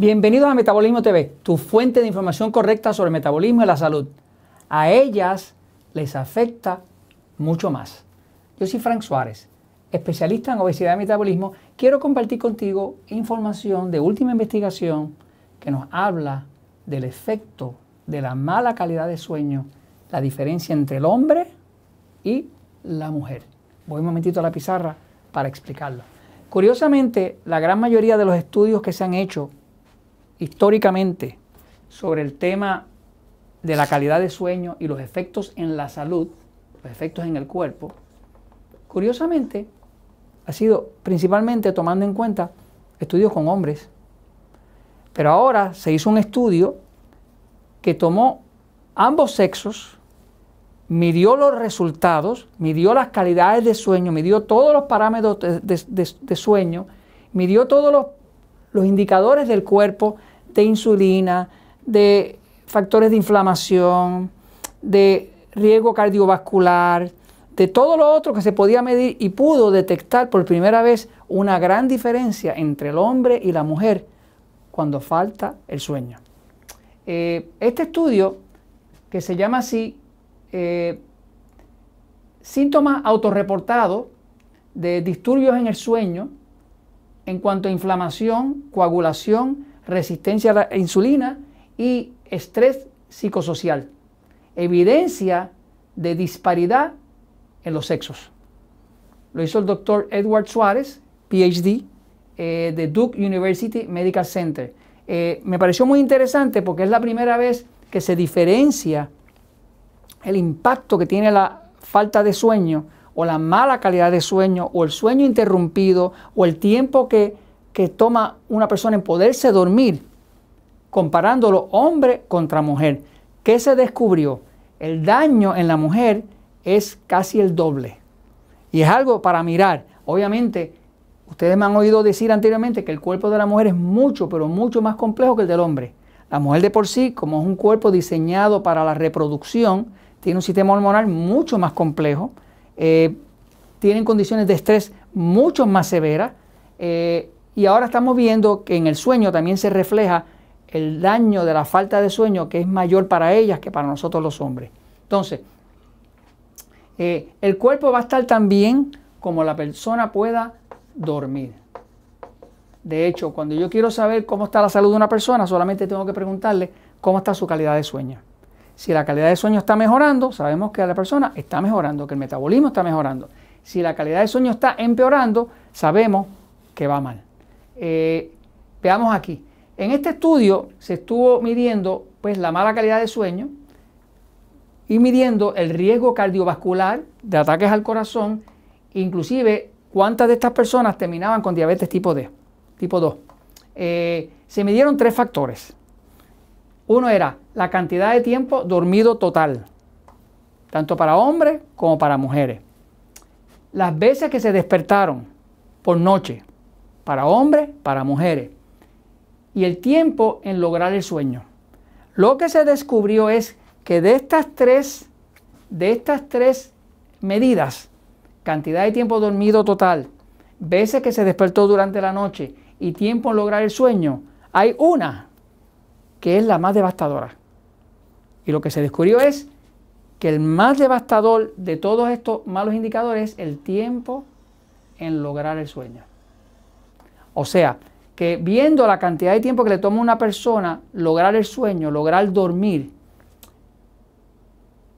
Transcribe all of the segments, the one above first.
Bienvenidos a Metabolismo TV, tu fuente de información correcta sobre el metabolismo y la salud. A ellas les afecta mucho más. Yo soy Frank Suárez, especialista en obesidad y metabolismo. Quiero compartir contigo información de última investigación que nos habla del efecto de la mala calidad de sueño, la diferencia entre el hombre y la mujer. Voy un momentito a la pizarra para explicarlo. Curiosamente, la gran mayoría de los estudios que se han hecho históricamente sobre el tema de la calidad de sueño y los efectos en la salud, los efectos en el cuerpo, curiosamente ha sido principalmente tomando en cuenta estudios con hombres. Pero ahora se hizo un estudio que tomó ambos sexos, midió los resultados, midió las calidades de sueño, midió todos los parámetros de, sueño, midió todos los, los indicadores del cuerpo de insulina, de factores de inflamación, de riesgo cardiovascular, de todo lo otro que se podía medir y pudo detectar por primera vez una gran diferencia entre el hombre y la mujer cuando falta el sueño. Eh, este estudio, que se llama así, eh, síntomas autorreportados de disturbios en el sueño en cuanto a inflamación, coagulación, resistencia a la insulina y estrés psicosocial. Evidencia de disparidad en los sexos. Lo hizo el doctor Edward Suárez, PhD, eh, de Duke University Medical Center. Eh, me pareció muy interesante porque es la primera vez que se diferencia el impacto que tiene la falta de sueño o la mala calidad de sueño o el sueño interrumpido o el tiempo que, que toma una persona en poderse dormir comparándolo hombre contra mujer. ¿Qué se descubrió? El daño en la mujer es casi el doble. Y es algo para mirar. Obviamente, ustedes me han oído decir anteriormente que el cuerpo de la mujer es mucho, pero mucho más complejo que el del hombre. La mujer de por sí, como es un cuerpo diseñado para la reproducción, tiene un sistema hormonal mucho más complejo, eh, tienen condiciones de estrés mucho más severas, eh, y ahora estamos viendo que en el sueño también se refleja el daño de la falta de sueño que es mayor para ellas que para nosotros los hombres. Entonces, eh, el cuerpo va a estar tan bien como la persona pueda dormir. De hecho, cuando yo quiero saber cómo está la salud de una persona, solamente tengo que preguntarle cómo está su calidad de sueño. Si la calidad de sueño está mejorando, sabemos que la persona está mejorando, que el metabolismo está mejorando. Si la calidad de sueño está empeorando, sabemos que va mal. Eh, veamos aquí. En este estudio se estuvo midiendo pues, la mala calidad de sueño y midiendo el riesgo cardiovascular de ataques al corazón, inclusive cuántas de estas personas terminaban con diabetes tipo D, tipo 2. Eh, se midieron tres factores. Uno era la cantidad de tiempo dormido total, tanto para hombres como para mujeres. Las veces que se despertaron por noche, para hombres, para mujeres y el tiempo en lograr el sueño. Lo que se descubrió es que de estas tres, de estas tres medidas, cantidad de tiempo dormido total, veces que se despertó durante la noche y tiempo en lograr el sueño, hay una que es la más devastadora. Y lo que se descubrió es que el más devastador de todos estos malos indicadores es el tiempo en lograr el sueño. O sea, que viendo la cantidad de tiempo que le toma a una persona lograr el sueño, lograr dormir,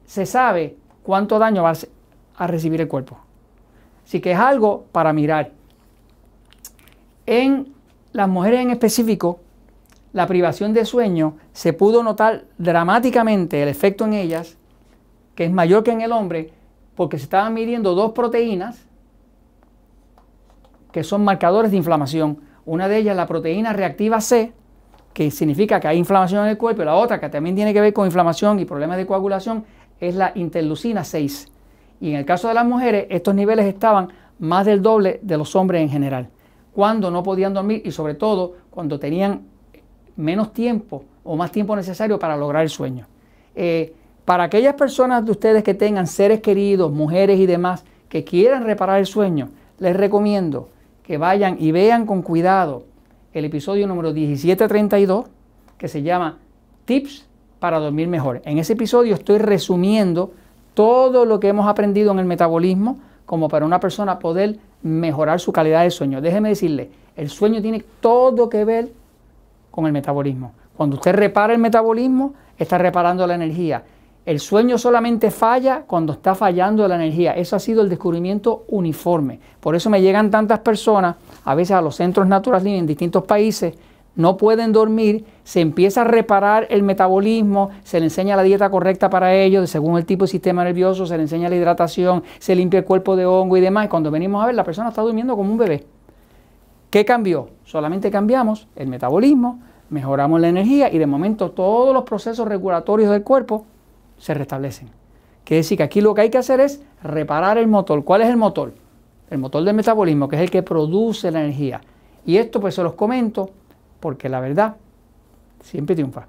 se sabe cuánto daño va a recibir el cuerpo. Así que es algo para mirar. En las mujeres en específico, la privación de sueño se pudo notar dramáticamente el efecto en ellas, que es mayor que en el hombre, porque se estaban midiendo dos proteínas que son marcadores de inflamación una de ellas, la proteína reactiva C, que significa que hay inflamación en el cuerpo, y la otra, que también tiene que ver con inflamación y problemas de coagulación, es la interleucina 6. Y en el caso de las mujeres, estos niveles estaban más del doble de los hombres en general. Cuando no podían dormir y sobre todo cuando tenían menos tiempo o más tiempo necesario para lograr el sueño. Eh, para aquellas personas de ustedes que tengan seres queridos, mujeres y demás, que quieran reparar el sueño, les recomiendo que vayan y vean con cuidado el episodio número 1732, que se llama Tips para dormir mejor. En ese episodio estoy resumiendo todo lo que hemos aprendido en el metabolismo como para una persona poder mejorar su calidad de sueño. Déjeme decirle, el sueño tiene todo que ver con el metabolismo. Cuando usted repara el metabolismo, está reparando la energía. El sueño solamente falla cuando está fallando la energía. Eso ha sido el descubrimiento uniforme. Por eso me llegan tantas personas, a veces a los centros naturales en distintos países, no pueden dormir, se empieza a reparar el metabolismo, se le enseña la dieta correcta para ellos, según el tipo de sistema nervioso, se le enseña la hidratación, se limpia el cuerpo de hongo y demás. Y cuando venimos a ver, la persona está durmiendo como un bebé. ¿Qué cambió? Solamente cambiamos el metabolismo, mejoramos la energía y de momento todos los procesos regulatorios del cuerpo se restablecen. Quiere decir que aquí lo que hay que hacer es reparar el motor. ¿Cuál es el motor? El motor del metabolismo, que es el que produce la energía. Y esto pues se los comento porque la verdad siempre triunfa.